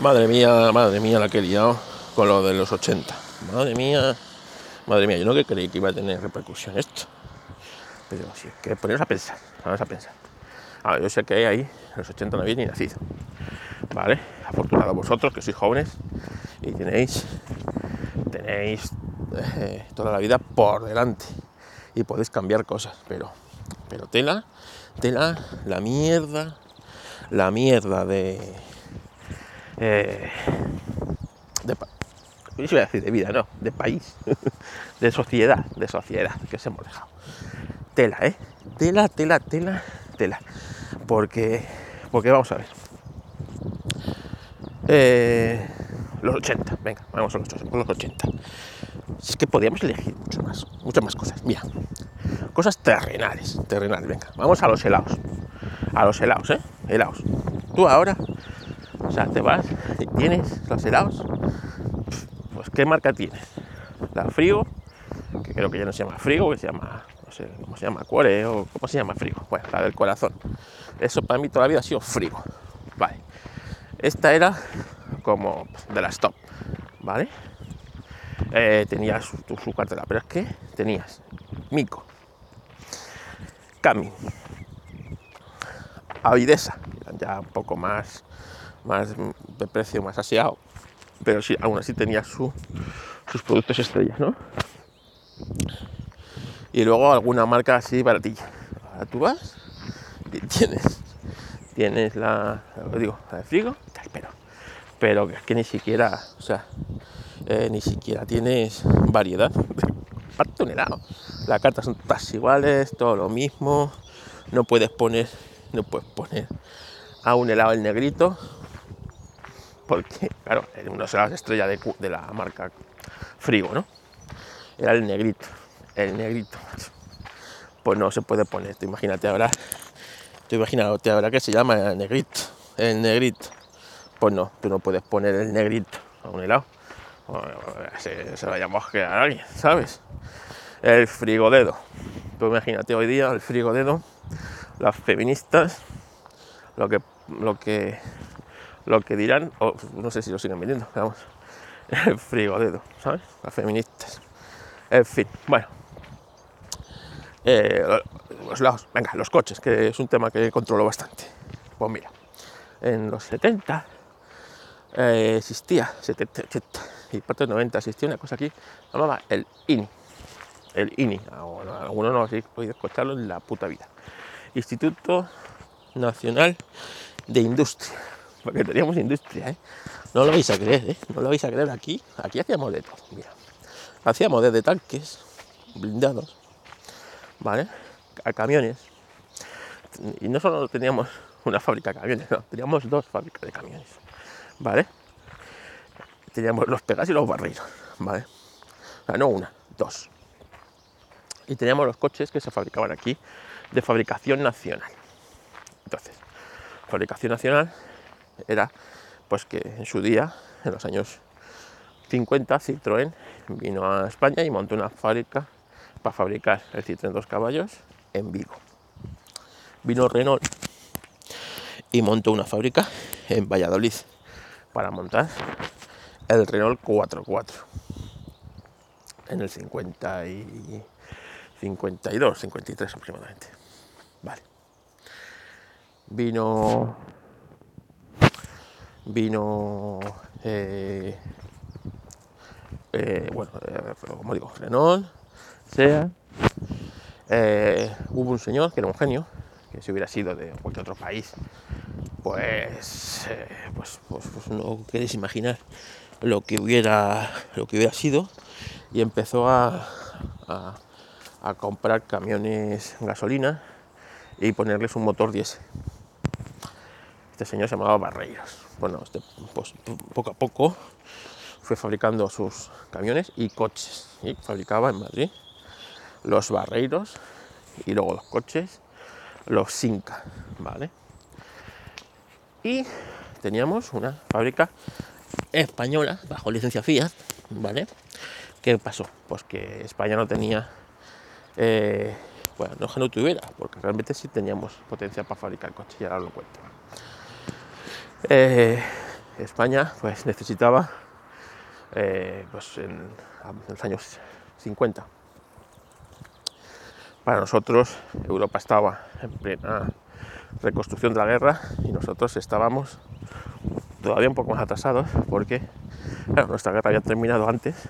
Madre mía, madre mía, la que he liado con lo de los 80. Madre mía, madre mía, yo no que creí que iba a tener repercusión esto. Pero es que poneros a pensar, vamos a pensar. A ver, yo sé que ahí, en los 80 no habéis ni nacido. ¿Vale? Afortunado vosotros que sois jóvenes y tenéis, tenéis eh, toda la vida por delante y podéis cambiar cosas, pero, pero tela, tela, la mierda, la mierda de, eh, de país, de sociedad, de sociedad, que se hemos dejado. Tela, ¿eh? Tela, tela, tela, tela. Porque, porque vamos a ver. Eh, los 80, venga, vamos a los, los 80. Si es que podíamos elegir mucho más, muchas más cosas. Mira, cosas terrenales, terrenales, venga, vamos a los helados. A los helados, ¿eh? Helados. Tú ahora, o sea, te vas y tienes los helados. Pues, ¿qué marca tienes? La Frigo, que creo que ya no se llama Frigo, que se llama, no sé cómo se llama, Cuore o cómo se llama Frigo. Bueno, la del corazón. Eso para mí toda la vida ha sido Frigo. Vale. Esta era como de las top, ¿vale? Eh, tenía su, su cartera, pero es que tenías Mico, Cami, Avidesa, ya un poco más, más de precio más aseado, pero sí, aún así tenía su, sus productos estrellas, ¿no? Y luego alguna marca así baratilla. Ahora tú vas y tienes, tienes la, digo, la de frigo, pero, pero es que ni siquiera, o sea, eh, ni siquiera tienes variedad. Helado. Las cartas son todas iguales, todo lo mismo. No puedes poner, no puedes poner a un helado el negrito, porque, claro, eran unos helados estrella de, de la marca Frigo, ¿no? Era el negrito, el negrito. Pues no se puede poner, tú imagínate ahora, tú imagínate ahora que se llama el negrito, el negrito. Pues no, tú no puedes poner el negrito a un helado. Se, se vaya a mosquear a alguien, ¿sabes? El frigodedo. Tú imagínate hoy día el frigodedo, las feministas, lo que, lo que, lo que dirán, o no sé si lo siguen vendiendo, vamos, el frigodedo, ¿sabes? Las feministas. En fin, bueno. Eh, los lados, venga, los coches, que es un tema que controlo bastante. Pues mira, en los 70 eh, existía, 70, 80 y parte de 90 existía una cosa aquí, llamaba el INI. El INI, algunos no habéis podido escucharlo en la puta vida. Instituto Nacional de Industria. Porque teníamos industria, ¿eh? No lo vais a creer, ¿eh? No lo vais a creer aquí. Aquí hacíamos de todo, mira. Hacíamos desde tanques blindados, ¿vale? A camiones. Y no solo teníamos una fábrica de camiones, teníamos dos fábricas de camiones, ¿vale? Teníamos los pegas y los barreiros, ¿vale? O sea, no una, dos. Y teníamos los coches que se fabricaban aquí de fabricación nacional. Entonces, fabricación nacional era pues que en su día, en los años 50, Citroën vino a España y montó una fábrica para fabricar el Citroën dos caballos en Vigo. Vino Renault y montó una fábrica en Valladolid para montar el Renault 44 en el 50 y 52, 53 aproximadamente. Vale. Vino vino eh, eh, bueno, eh, como digo, Renault, SEA. Eh, hubo un señor que era un genio, que si hubiera sido de cualquier otro país, pues, eh, pues, pues, pues no queréis imaginar lo que hubiera, lo que hubiera sido, y empezó a, a, a comprar camiones gasolina y ponerles un motor diésel. Este señor se llamaba Barreiros. Bueno, este, pues, poco a poco fue fabricando sus camiones y coches. Y fabricaba en Madrid los Barreiros y luego los coches, los Sinca, ¿vale? Y teníamos una fábrica española bajo licencia Fiat, ¿vale? ¿Qué pasó? Pues que España no tenía, eh, bueno, no que no tuviera, porque realmente sí teníamos potencia para fabricar coches, y ahora lo cuento. Eh, España pues necesitaba eh, pues en, los años 50. Para nosotros Europa estaba en plena reconstrucción de la guerra y nosotros estábamos todavía un poco más atrasados porque nuestra guerra había terminado antes,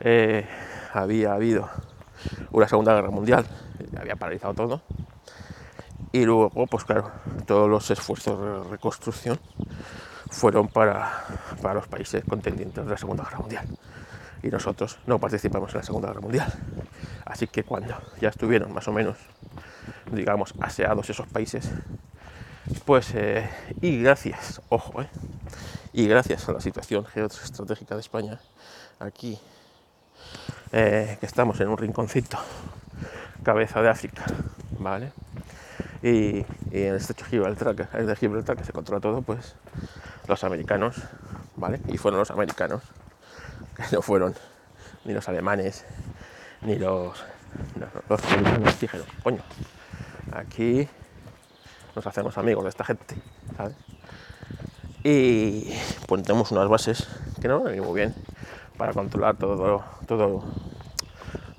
eh, había habido una segunda guerra mundial, había paralizado todo y luego pues claro, todos los esfuerzos de reconstrucción fueron para, para los países contendientes de la Segunda Guerra Mundial. Y nosotros no participamos en la Segunda Guerra Mundial. Así que cuando ya estuvieron más o menos, digamos, aseados esos países, pues, eh, y gracias, ojo, eh, y gracias a la situación geoestratégica de España, aquí, eh, que estamos en un rinconcito, cabeza de África, ¿vale? Y, en el estrecho Gibraltar, de Gibraltar, que se controla todo, pues los americanos, ¿vale? Y fueron los americanos, que no fueron ni los alemanes, ni los, los americanos dijeron, coño, aquí nos hacemos amigos de esta gente, ¿sabes? Y ponemos unas bases que no van muy bien para controlar todo, todo,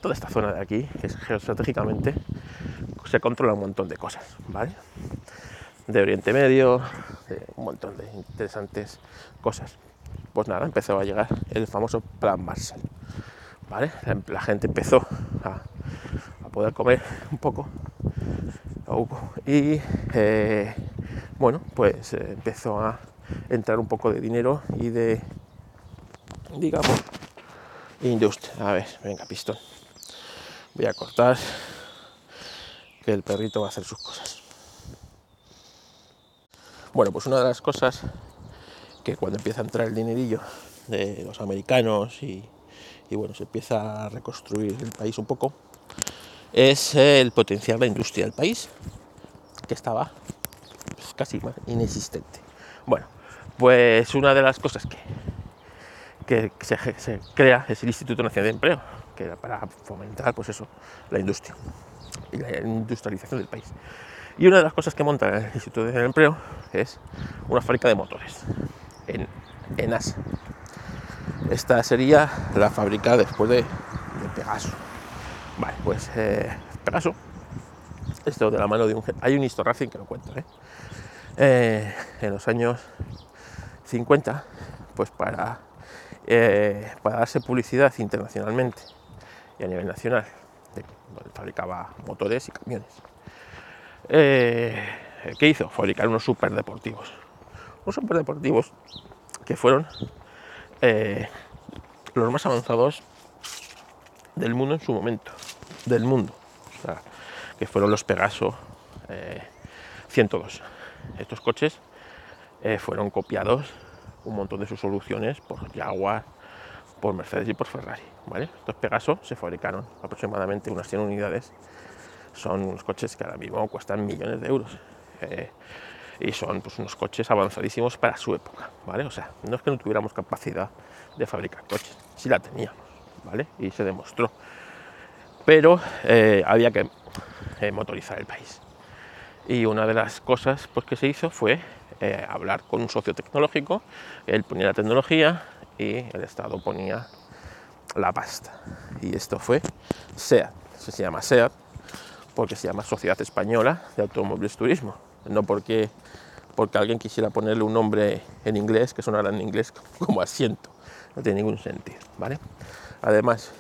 toda esta zona de aquí, que es geoestratégicamente se controla un montón de cosas, ¿vale? De Oriente Medio, un montón de interesantes cosas. Pues nada, empezó a llegar el famoso Plan Marshall, ¿vale? La, gente empezó a, poder comer un poco y eh, bueno, pues eh, empezó a entrar un poco de dinero y de, digamos, industria. A ver, venga, pistón. Voy a cortar que el perrito va a hacer sus cosas. Bueno, pues una de las cosas que cuando empieza a entrar el dinerillo de los americanos y, bueno, se empieza a reconstruir el país un poco, es el potenciar la industria del país, que estaba pues, casi inexistente. Bueno, pues una de las cosas que, que se, crea es el Instituto Nacional de Empleo, que era para fomentar pues eso, la industria y la industrialización del país. Y una de las cosas que monta el Instituto de Empleo es una fábrica de motores en, en Asa. Esta sería la fábrica después de, Pegaso. Vale, pues eh, Pegaso, esto de la mano de un... Hay un Racing que lo cuenta, ¿eh? ¿eh? en los años 50, pues para, eh, para darse publicidad internacionalmente y a nivel nacional fabricaba motores y camiones. Eh, ¿Qué hizo? Fabricar unos superdeportivos. Unos superdeportivos que fueron eh, los más avanzados del mundo en su momento. Del mundo. que fueron los Pegaso 102. Eh, Estos coches fueron copiados un montón de sus soluciones por Jaguar, por Mercedes y por Ferrari. ¿vale? Estos Pegaso se fabricaron aproximadamente unas 100 unidades. Son unos coches que ahora mismo cuestan millones de euros. Eh, y son pues, unos coches avanzadísimos para su época, ¿vale? O sea, no es que no tuviéramos capacidad de fabricar coches, sí la teníamos, ¿vale? Y se demostró. Pero eh, había que eh, motorizar el país. Y una de las cosas pues, que se hizo fue hablar con un socio tecnológico, él ponía la tecnología, y el Estado ponía la pasta. Y esto fue SEAT, se llama SEAT porque se llama Sociedad Española de Automóviles Turismo, no porque, porque alguien quisiera ponerle un nombre en inglés que sonara en inglés como asiento, no tiene ningún sentido, ¿vale? Además,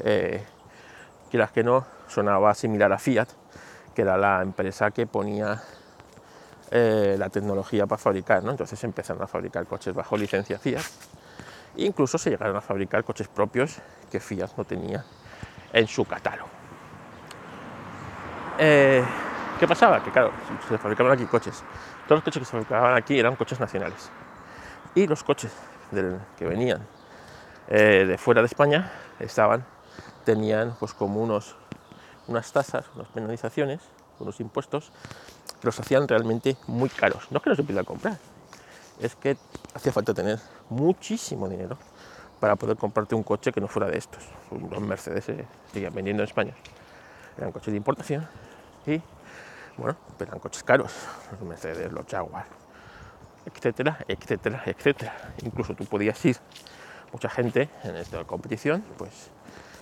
eh, quieras que no, sonaba similar a Fiat, que era la empresa que ponía eh, la tecnología para fabricar, ¿no? Entonces empezaron a fabricar coches bajo licencia Fiat Incluso se llegaron a fabricar coches propios que Fiat no tenía en su catálogo. Eh, ¿Qué pasaba? Que claro, se fabricaban aquí coches. Todos los coches que se fabricaban aquí eran coches nacionales. Y los coches que venían eh, de fuera de España estaban, tenían pues como unos, unas tasas, unas penalizaciones, unos impuestos que los hacían realmente muy caros. No es que no se pudiera comprar, es que hacía falta tener muchísimo dinero para poder comprarte un coche que no fuera de estos. Los Mercedes se siguen vendiendo en España. Eran coches de importación y, bueno, eran coches caros, los Mercedes, los Jaguar. etcétera, etcétera, etcétera. Incluso tú podías ir, mucha gente en esta competición, pues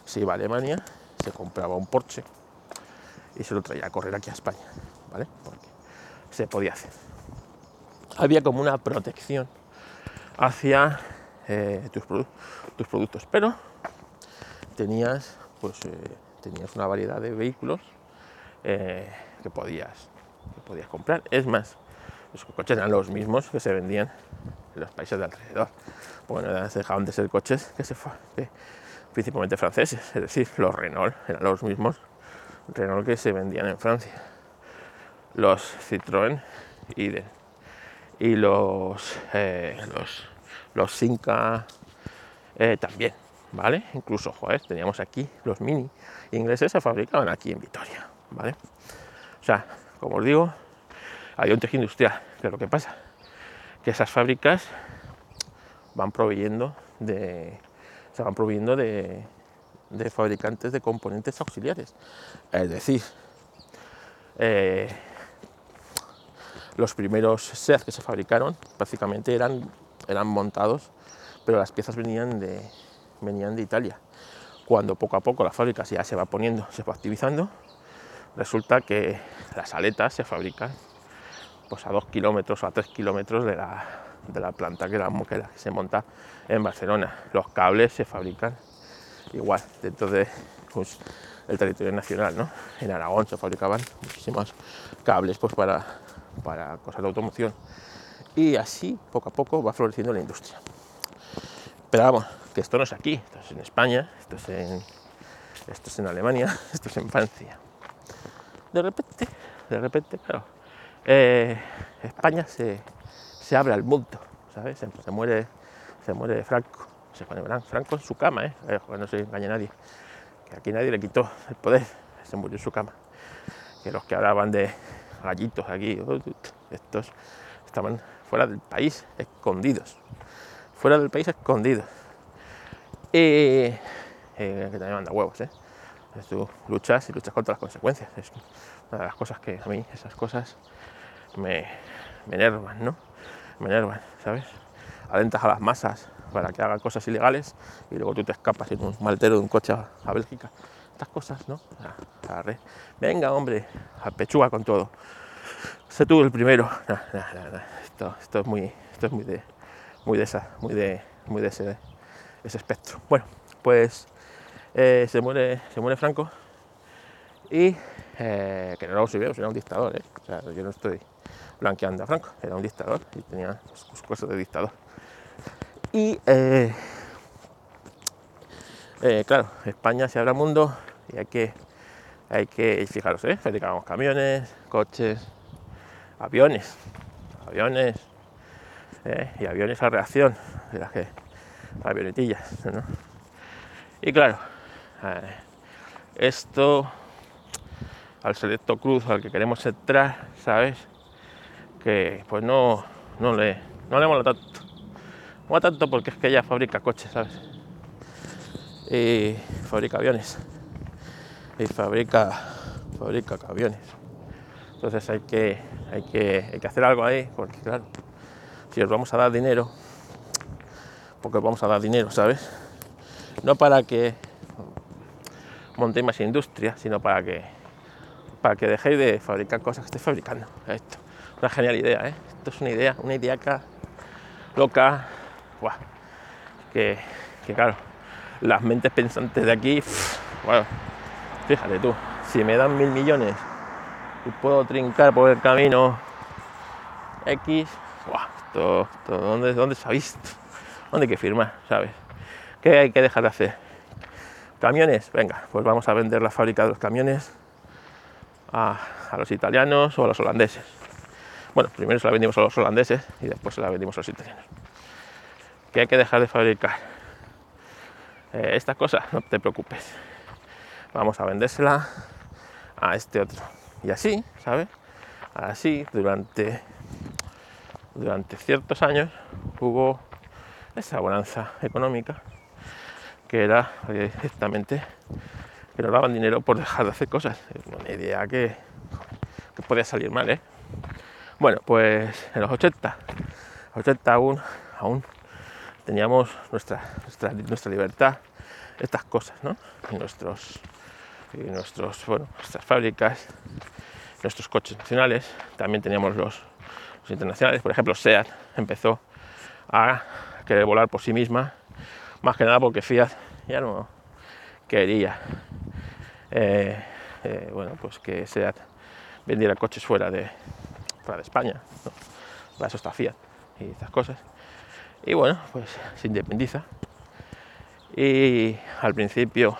se iba a Alemania, se compraba un Porsche y se lo traía a correr aquí a España, ¿vale? Porque se podía hacer. Había como una protección hacia eh, tus, productos, pero tenías, pues, eh, tenías una variedad de vehículos eh, que, podías, que podías comprar. Es más, los coches eran los mismos que se vendían en los países de alrededor. Bueno, dejaban de ser coches que se fue, principalmente franceses, es decir, los Renault eran los mismos Renault que se vendían en Francia. Los Citroën y, y los, eh, los, los Cinca eh, también, ¿vale? Incluso, joder, teníamos aquí los Mini ingleses se fabricaban aquí en Vitoria, ¿vale? O sea, como os digo, hay un tejido industrial, que es lo que pasa, que esas fábricas van proveyendo de, se van proveyendo de, de fabricantes de componentes auxiliares. Es decir, eh, los primeros SEAT que se fabricaron prácticamente eran, eran montados, pero las piezas venían de, venían de Italia. Cuando poco a poco la fábrica ya se va poniendo, se va activizando, resulta que las aletas se fabrican pues, a dos kilómetros o a tres kilómetros de la, de la planta que, la, que se monta en Barcelona. Los cables se fabrican igual dentro de pues, el territorio nacional. ¿no? En Aragón se fabricaban muchísimos cables pues, para, para cosas de automoción. Y así, poco a poco, va floreciendo la industria. Pero vamos, que esto no es aquí, esto es en España, esto es en, esto es en Alemania, esto es en Francia. De repente, de repente, claro, eh, España se, se, abre al mundo, ¿sabes? Se, muere, se muere Franco se pone Franco en su cama, ¿eh? no se engañe nadie, que aquí nadie le quitó el poder, se murió en su cama. Que los que hablaban de gallitos aquí, uh, estos estaban fuera del país, escondidos, fuera del país escondidos. Y eh, que también manda huevos, ¿eh? Tú luchas y luchas contra las consecuencias. Es una de las cosas que a mí, esas cosas, me, me enervan, ¿no? Me enervan, ¿sabes? Alentas a las masas para que haga cosas ilegales y luego tú te escapas en un maltero de un coche a, Bélgica. Estas cosas, ¿no? Venga, hombre, a pechuga con todo. Sé tú el primero. esto, es muy, esto es muy de, muy de esa, muy de, muy de ese, ese espectro. Bueno, pues eh, se muere, se muere Franco y eh, que no lo subimos, era un dictador, ¿eh? yo no estoy blanqueando a Franco, era un dictador y tenía sus cosas de dictador. Y eh, claro, España se abre al mundo y hay que, hay que fijaros, ¿eh? fabricamos camiones, coches, aviones, aviones ¿eh? y aviones a reacción, avionetillas. ¿no? Y claro, esto al selecto cruz al que queremos entrar, ¿sabes? Que pues no, no le, no le mola tanto no tanto porque es que ella fabrica coches, ¿sabes? Y fabrica aviones. Y fabrica, fabrica aviones. Entonces hay que, hay, que, hay que hacer algo ahí, porque claro, si os vamos a dar dinero, porque os vamos a dar dinero, ¿sabes? No para que montéis más industria, sino para que para que dejéis de fabricar cosas que estéis fabricando. Esto, una genial idea, ¿eh? Esto es una idea, una idea loca, que, claro, las mentes pensantes de aquí, bueno, fíjate tú, si me dan mil millones y puedo trincar por el camino X, esto, ¿dónde, ¿dónde se ha visto? ¿Dónde hay que firmar? ¿Sabes? ¿Qué hay que dejar de hacer? Camiones, venga, pues vamos a vender la fábrica de los camiones a, los italianos o a los holandeses. Bueno, primero se la vendimos a los holandeses y después se la vendimos a los italianos que hay que dejar de fabricar eh, estas cosas, no te preocupes. Vamos a vendérsela a este otro. Y así, ¿sabes? Así, durante, durante ciertos años hubo esa bonanza económica que era directamente que nos daban dinero por dejar de hacer cosas. Una idea que, que podía salir mal, ¿eh? Bueno, pues en los 80 80 aún, aún teníamos nuestra, nuestra, nuestra libertad, estas cosas, ¿no? Nuestros, y nuestros, bueno, nuestras fábricas, nuestros coches nacionales, también teníamos los, los internacionales, por ejemplo, SEAT empezó a querer volar por sí misma, más que nada porque Fiat ya no quería, eh, eh, bueno, pues que SEAT vendiera coches fuera de, fuera de España, para eso está Fiat y estas cosas. Y bueno, pues se independiza. Y al principio,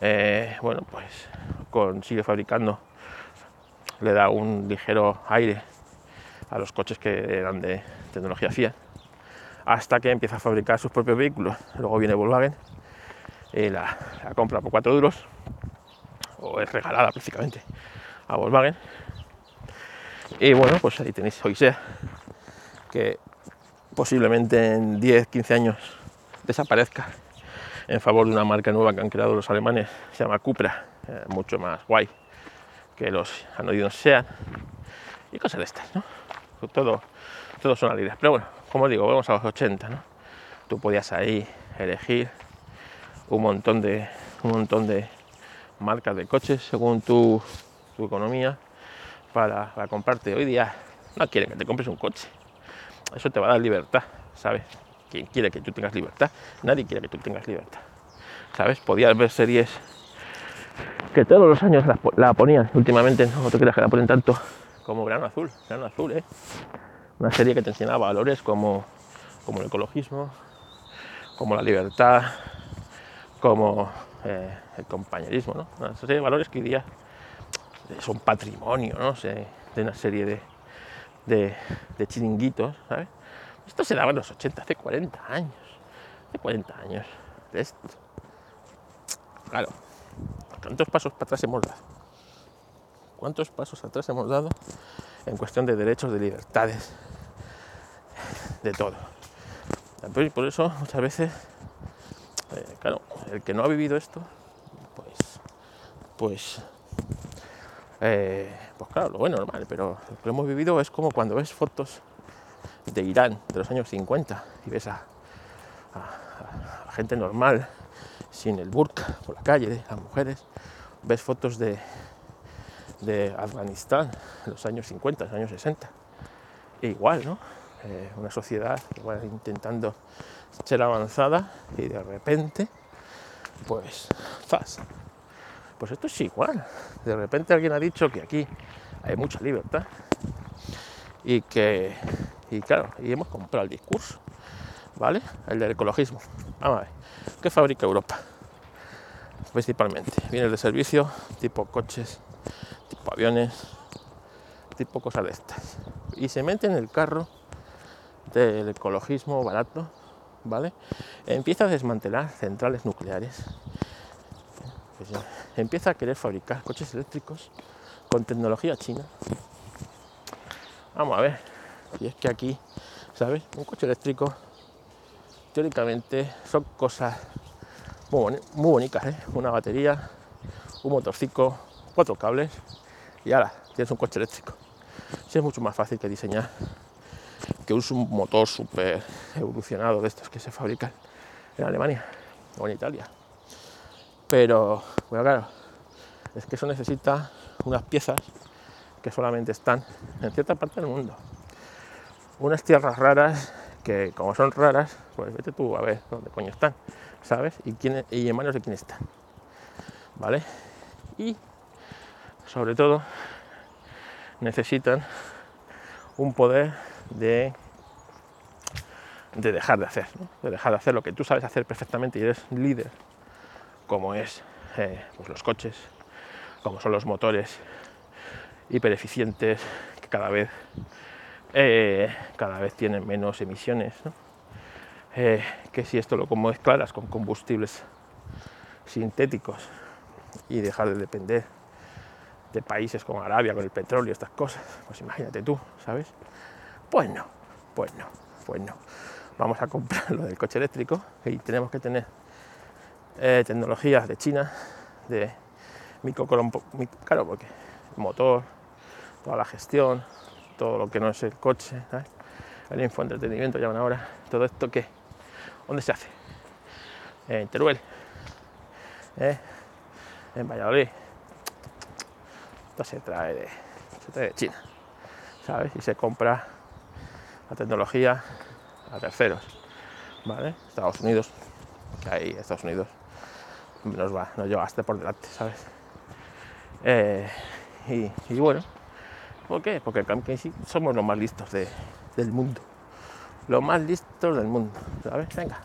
eh, bueno, pues consigue fabricando, le da un ligero aire a los coches que eran de tecnología Fiat, hasta que empieza a fabricar sus propios vehículos. Luego viene Volkswagen y la, compra por 4 duros, o es regalada prácticamente a Volkswagen. Y bueno, pues ahí tenéis Oisea, que posiblemente en 10, 15 años desaparezca en favor de una marca nueva que han creado los alemanes, se llama Cupra, eh, mucho más guay que los anodinos sean y cosas de estas, ¿no? Todo, todo son alegrías. Pero bueno, como digo, vamos a los 80, ¿no? Tú podías ahí elegir un montón de, un montón de marcas de coches según tu, tu economía para, para comprarte. Hoy día no quieren que te compres un coche. Eso te va a dar libertad, ¿sabes? ¿Quién quiere que tú tengas libertad? Nadie quiere que tú tengas libertad. ¿Sabes? Podías ver series que todos los años la, ponían. Últimamente no te creas que la ponen tanto como Grano Azul. Grano Azul, ¿eh? Una serie que te enseñaba valores como, como el ecologismo, como la libertad, como eh, el compañerismo, ¿no? Una serie de valores que hoy día son patrimonio, ¿no? De una serie de, de, chiringuitos, ¿sabes? Esto se daba en los 80, hace 40 años. Hace 40 años. Esto. Claro. ¿Cuántos pasos para atrás hemos dado? ¿Cuántos pasos atrás hemos dado en cuestión de derechos, de libertades, de todo? Y por eso muchas veces, eh, claro, el que no ha vivido esto, pues, pues eh, pues claro, lo bueno, normal, pero lo que hemos vivido es como cuando ves fotos de Irán de los años 50 y ves a, gente normal sin el burka por la calle, las mujeres, ves fotos de, de Afganistán en los años 50, los años 60, e igual, ¿no? Eh, una sociedad que va intentando ser avanzada y de repente, pues, ¡zas! Pues esto es igual. De repente alguien ha dicho que aquí hay mucha libertad y que, y claro, y hemos comprado el discurso, ¿vale? El del ecologismo. Vamos a ver, ¿qué fabrica Europa? Principalmente, bienes de servicio, tipo coches, tipo aviones, tipo cosas de estas. Y se mete en el carro del ecologismo barato, ¿vale? Empieza a desmantelar centrales nucleares pues empieza a querer fabricar coches eléctricos con tecnología china. Vamos a ver, y es que aquí, ¿sabes? Un coche eléctrico, teóricamente, son cosas muy, muy bonitas, ¿eh? Una batería, un motorcito, cuatro cables y ahora tienes un coche eléctrico. Sí, es mucho más fácil que diseñar que un motor súper evolucionado de estos que se fabrican en Alemania o en Italia. Pero, bueno, claro, es que eso necesita unas piezas que solamente están en cierta parte del mundo. Unas tierras raras que, como son raras, pues vete tú a ver dónde coño están, ¿sabes? Y, quién, y en manos de quién están, ¿vale? Y, sobre todo, necesitan un poder de, de dejar de hacer, de dejar de hacer lo que tú sabes hacer perfectamente y eres líder como es eh, pues los coches, como son los motores hiper eficientes que cada vez, eh, cada vez tienen menos emisiones. Eh, que si esto lo como claras con combustibles sintéticos y dejar de depender de países como Arabia con el petróleo estas cosas, pues imagínate tú, ¿sabes? Pues no, pues no, pues no. Vamos a comprar lo del coche eléctrico y tenemos que tener eh, tecnologías de China, de microcompo, claro, porque motor, toda la gestión, todo lo que no es el coche, ¿sabes? el infoentretenimiento llaman ahora, todo esto que, ¿dónde se hace? En Teruel, ¿eh? en Valladolid. Esto se trae de, se trae de China, ¿sabes? Y se compra la tecnología a terceros, ¿vale? Estados Unidos, que ahí Estados Unidos nos va, nos lleva hasta por delante, ¿sabes? Eh, y, y bueno, ¿por qué? Porque sí somos los más listos de, del mundo. Los más listos del mundo, ¿sabes? Venga,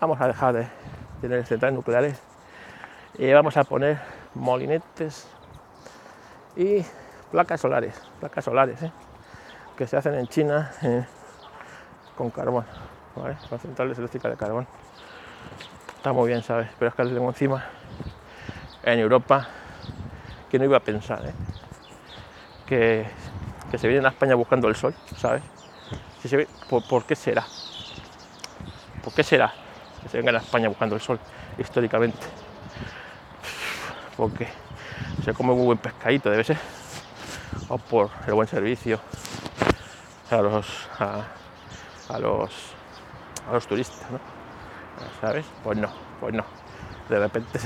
vamos a dejar de tener centrales nucleares y vamos a poner molinetes y placas solares, placas solares, ¿eh? que se hacen en China eh, con carbón, ¿vale? Centrales eléctricas de carbón. Está muy bien, ¿sabes? Pero es que tengo encima en Europa que no iba a pensar, ¿eh? Que, se vienen a España buscando el sol, ¿sabes? ¿por, qué será? ¿Por qué será que se vengan a España buscando el sol históricamente? Porque se come muy buen pescadito, debe ser. O por el buen servicio a los, a, los, a los turistas, ¿no? ¿Sabes? Pues no, pues no. De repente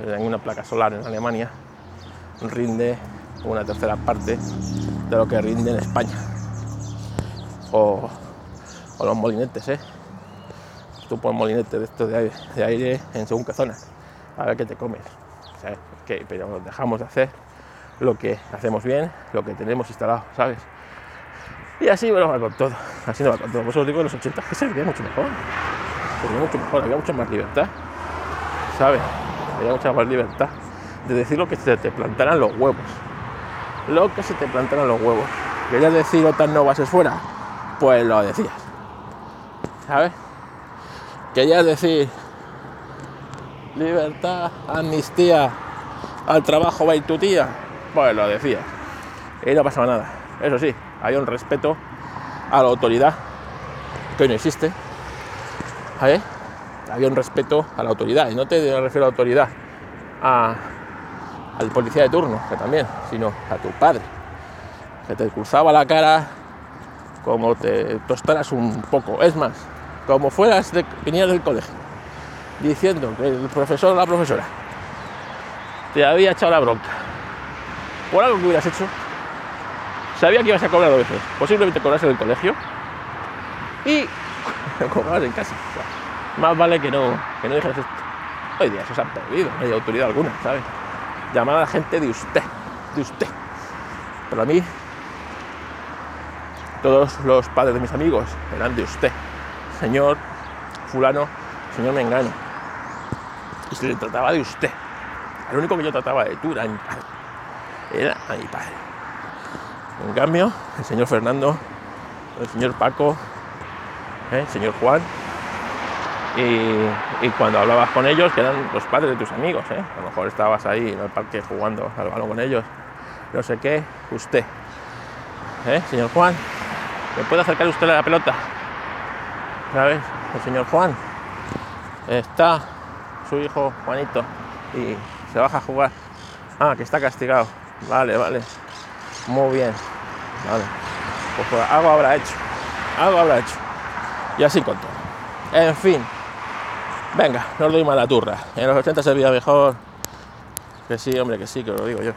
en una placa solar en Alemania rinde una tercera parte de lo que rinde en España o, los molinetes, ¿eh? Tú pones molinete de esto de aire, en según qué zona, a ver qué te comes. pero dejamos de hacer lo que hacemos bien, lo que tenemos instalado, ¿sabes? Y así bueno, va con todo, así no va con todo. Por os digo, en los 80 que se veía mucho mejor, se mucho mejor, había mucha más libertad, ¿sabes? Había mucha más libertad de decir lo que se te plantaran los huevos, lo que se te plantaran los huevos. ¿Querías decir OTAN no bases fuera? pues lo decías. ¿Sabes? Querías decir libertad, amnistía, al trabajo va tu tía, pues lo decías. Y no pasaba nada. Eso sí, hay un respeto a la autoridad que hoy no existe. ¿Sabes? Había un respeto a la autoridad. Y no te refiero a la autoridad a, al policía de turno, que también, sino a tu padre, que te cruzaba la cara como te tostaras un poco. Es más, como fueras de, venías del colegio, diciendo que el profesor o la profesora te había echado la bronca por algo que hubieras hecho, sabía que ibas a cobrar dos veces. Posiblemente cobras en el colegio y cobras en casa. más vale que no, que no dijeras esto. Hoy día eso se ha perdido, no hay autoridad alguna, ¿sabes? Llamar a gente de usted, de usted. Pero a mí todos los padres de mis amigos eran de usted, señor fulano, señor Mengano. Y se le trataba de usted. El único que yo trataba de tú era mi padre. Era a mi padre. En cambio, el señor Fernando, el señor Paco, ¿eh? el señor Juan, y, cuando hablabas con ellos, que eran los padres de tus amigos, ¿eh? a lo mejor estabas ahí en el parque jugando al balón con ellos, no sé qué, usted, ¿eh? señor Juan, ¿Me puede acercar usted a la pelota? ¿Sabes? El señor Juan. Está su hijo Juanito y se baja a jugar. Ah, que está castigado. Vale, vale. Muy bien. Vale. Pues, pues algo habrá hecho. Algo habrá hecho. Y así con todo. En fin. Venga, no os doy mala turra. En los 80 se veía mejor. Que sí, hombre, que sí, que lo digo yo.